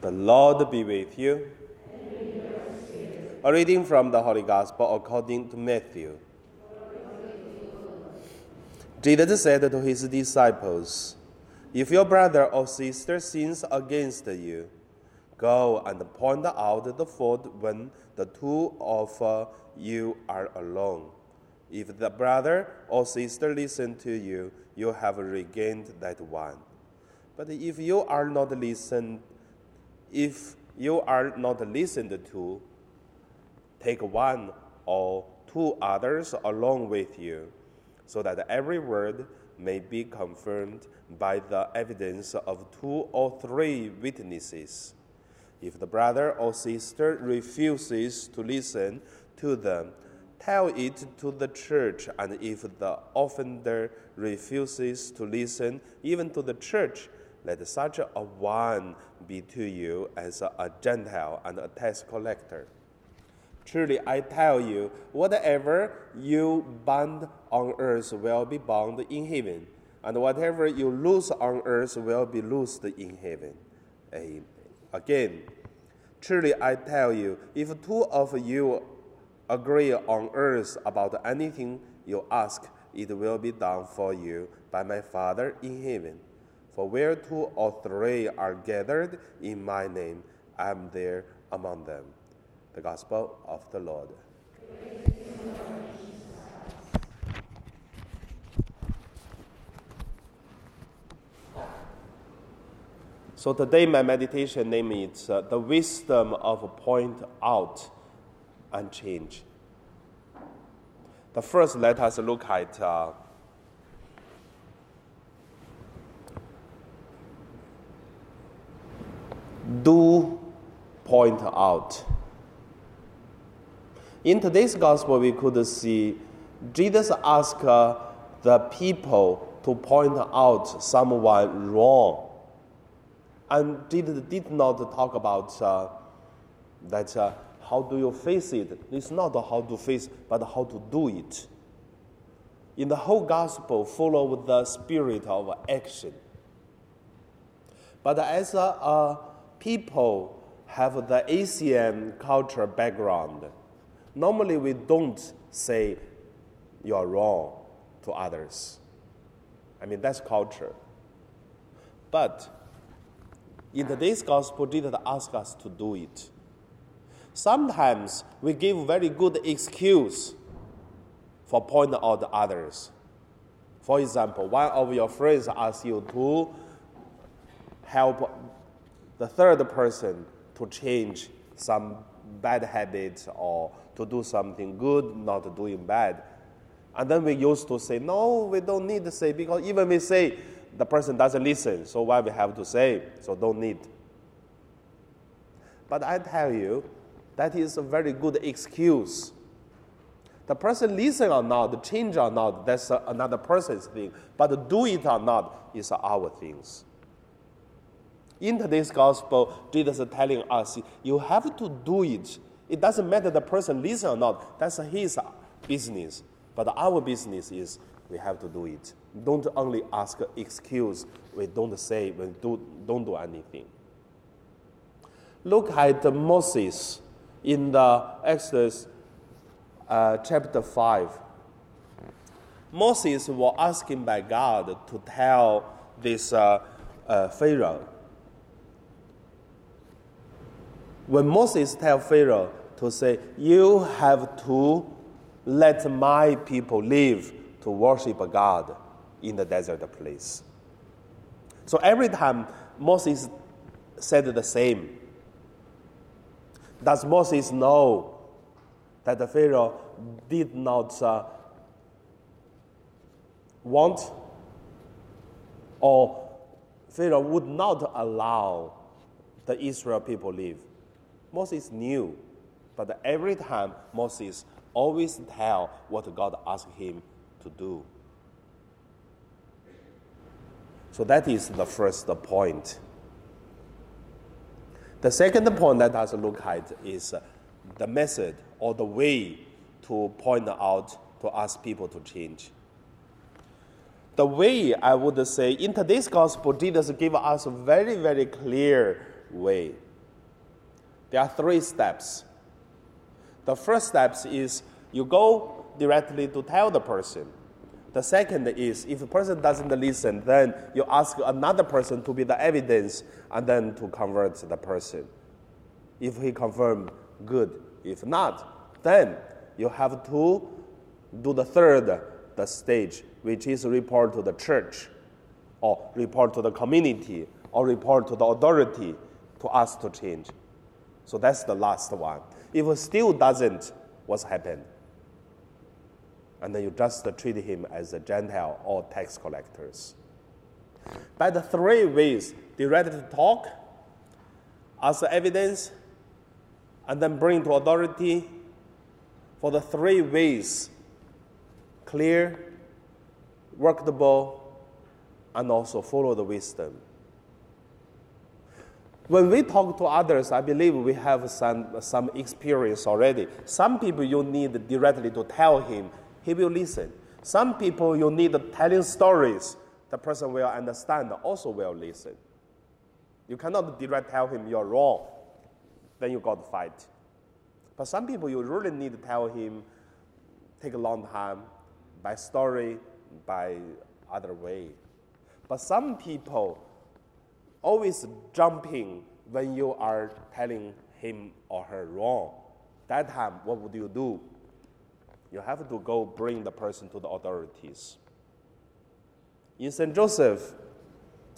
The Lord be with you. A reading from the Holy Gospel according to Matthew. Jesus said to his disciples, If your brother or sister sins against you, go and point out the fault when the two of you are alone. If the brother or sister listen to you, you have regained that one. But if you are not listened, if you are not listened to, take one or two others along with you, so that every word may be confirmed by the evidence of two or three witnesses. If the brother or sister refuses to listen to them, tell it to the church, and if the offender refuses to listen even to the church, let such a one be to you as a Gentile and a tax collector. Truly, I tell you, whatever you bind on earth will be bound in heaven, and whatever you loose on earth will be loosed in heaven. Amen. Again, truly, I tell you, if two of you agree on earth about anything you ask, it will be done for you by my Father in heaven. For where two or three are gathered in my name, I am there among them. The Gospel of the Lord. So today my meditation name is uh, the wisdom of point out and change. The first, let us look at uh, do point out. In today's gospel, we could see Jesus asked uh, the people to point out someone wrong. And Jesus did not talk about uh, that uh, how do you face it. It's not how to face, but how to do it. In the whole gospel, follow the spirit of action. But as a, a people have the Asian culture background, normally we don't say you're wrong to others. I mean, that's culture. But in today's gospel, Jesus asks us to do it. Sometimes we give very good excuse for pointing out others. For example, one of your friends asks you to help the third person to change some bad habits or to do something good, not doing bad. And then we used to say, no, we don't need to say, because even we say the person doesn't listen, so why we have to say, so don't need. But I tell you, that is a very good excuse. The person listen or not, change or not, that's another person's thing. But do it or not is our things. In today's gospel, Jesus is telling us you have to do it. It doesn't matter the person listen or not, that's his business. But our business is we have to do it. Don't only ask excuse, we don't say, we do, don't do anything. Look at Moses in the Exodus uh, chapter 5. Moses was asking by God to tell this uh, uh, Pharaoh when Moses tell Pharaoh to say, You have to let my people live to worship God in the desert place. So every time Moses said the same, does Moses know that the Pharaoh did not uh, want or Pharaoh would not allow the Israel people live? Moses knew, but every time Moses always tell what God asked him to do. So that is the first point. The second point that us look at is the method or the way to point out to ask people to change. The way I would say in today's gospel, Jesus gave us a very, very clear way There are three steps. The first step is you go directly to tell the person. The second is if the person doesn't listen, then you ask another person to be the evidence and then to convert the person. If he confirm, good. If not, then you have to do the third the stage, which is report to the church, or report to the community, or report to the authority to ask to change. So that's the last one. If it still doesn't, what's happened? And then you just treat him as a Gentile or tax collectors. By the three ways, direct talk, as evidence, and then bring to authority, for the three ways, clear, workable, and also follow the wisdom. When we talk to others, I believe we have some, some experience already. Some people you need directly to tell him, he will listen. Some people you need telling stories, the person will understand, also will listen. You cannot direct tell him you're wrong, then you got to fight. But some people you really need to tell him, take a long time, by story, by other way. But some people always jumping when you are telling him or her wrong. That time, what would you do? You have to go bring the person to the authorities. In St. Joseph,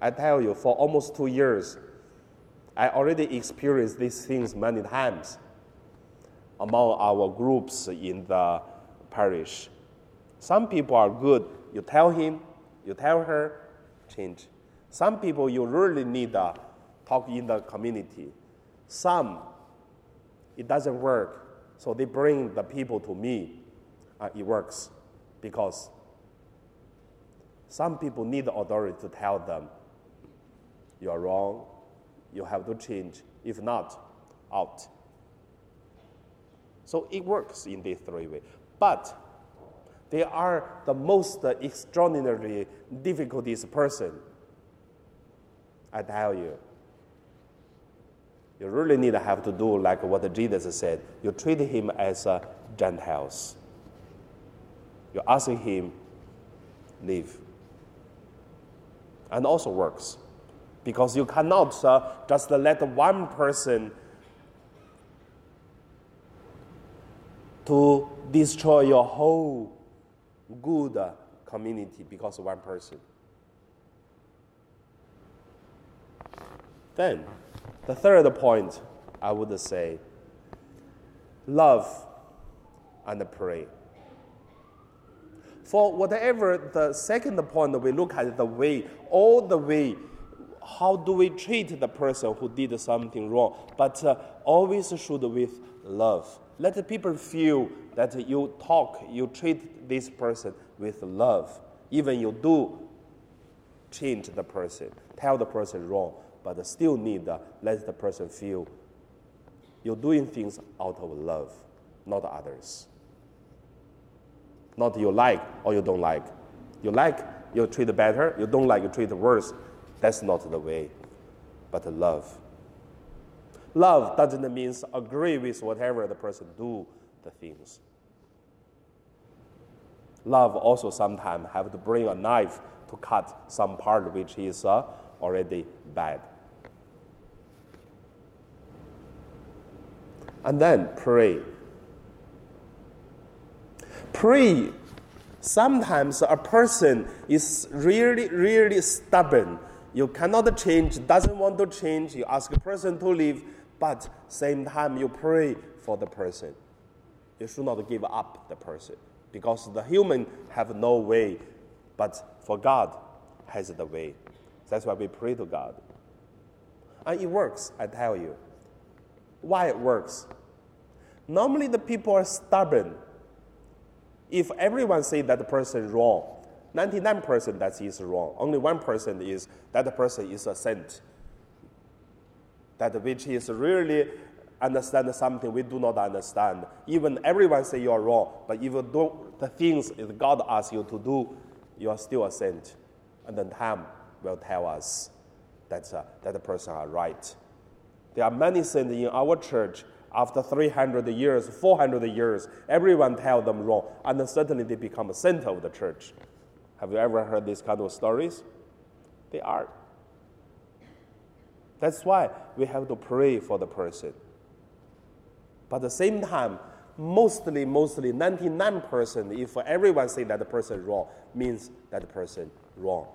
I tell you, for almost two years, I already experienced these things many times among our groups in the parish. Some people are good. You tell him, you tell her, change. Some people you really need to talk in the community. Some, it doesn't work. So they bring the people to me. Uh, it works because some people need the authority to tell them, you are wrong, you have to change. If not, out. So it works in these three ways. But they are the most extraordinarily difficulties person I tell you, you really need to have to do like what Jesus said. You treat him as a Gentiles. You're asking him, leave. And also works. Because you cannot uh, just let one person to destroy your whole good community because of one person. Then, the third point, I would say, love and pray. For whatever the second point, we look at the way, all the way, how do we treat the person who did something wrong? But uh, always should with love. Let the people feel that you talk, you treat this person with love. Even you do change the person, tell the person wrong, but still need to let the person feel you're doing things out of love, not others. Not you like or you don't like. You like, you treat better. You don't like, you treat worse. That's not the way, but love. Love doesn't mean agree with whatever the person do the things. Love also sometimes have to bring a knife to cut some part which is uh, already bad. And then pray. Pray. Sometimes a person is really, really stubborn. You cannot change, doesn't want to change. You ask a person to leave, but same time you pray for the person. You should not give up the person because the human have no way, but for God has the way. That's why we pray to God. And it works, I tell you why it works. Normally, the people are stubborn. If everyone say that the person is wrong, 99% that is wrong. Only 1% is that the person is a saint. That which is really understand something we do not understand. Even everyone say you are wrong, but if you do the things that God asks you to do, you are still a saint. And then time will tell us that, uh, that the person are right There are many saints in our church after 300 years, 400 years, everyone tell them wrong, and then suddenly they become a saint of the church. Have you ever heard these kind of stories? They are. That's why we have to pray for the person. But at the same time, mostly, mostly 99%, if everyone say that the person wrong, means that the person wrong.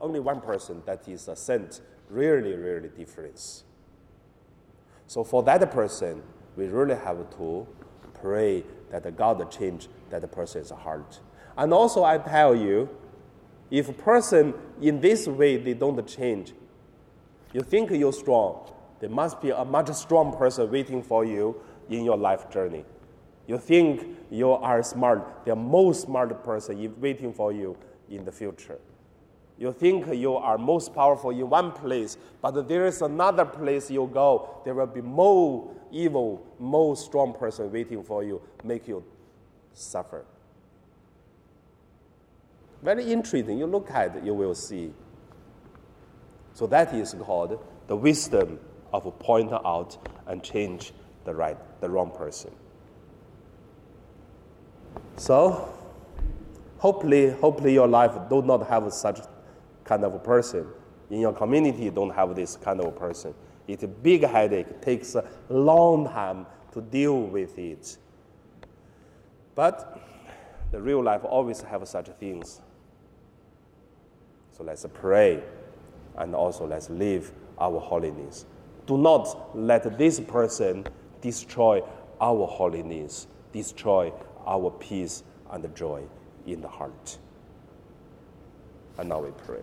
Only one person that is a saint, really, really difference. So for that person, we really have to pray that God change that person's heart. And also I tell you, if a person in this way they don't change, you think you're strong, there must be a much strong person waiting for you in your life journey. You think you are smart, the most smart person waiting for you in the future. You think you are most powerful in one place, but there is another place you go. There will be more evil, more strong person waiting for you, make you suffer. Very interesting. You look at it, you will see. So that is called the wisdom of point out and change the right, the wrong person. So, hopefully, hopefully your life do not have such kind of person. In your community, don't have this kind of person. It's a big headache. It takes a long time to deal with it. But the real life always have such things. So let's pray and also let's live our holiness. Do not let this person destroy our holiness, destroy our peace and joy in the heart. And now we pray.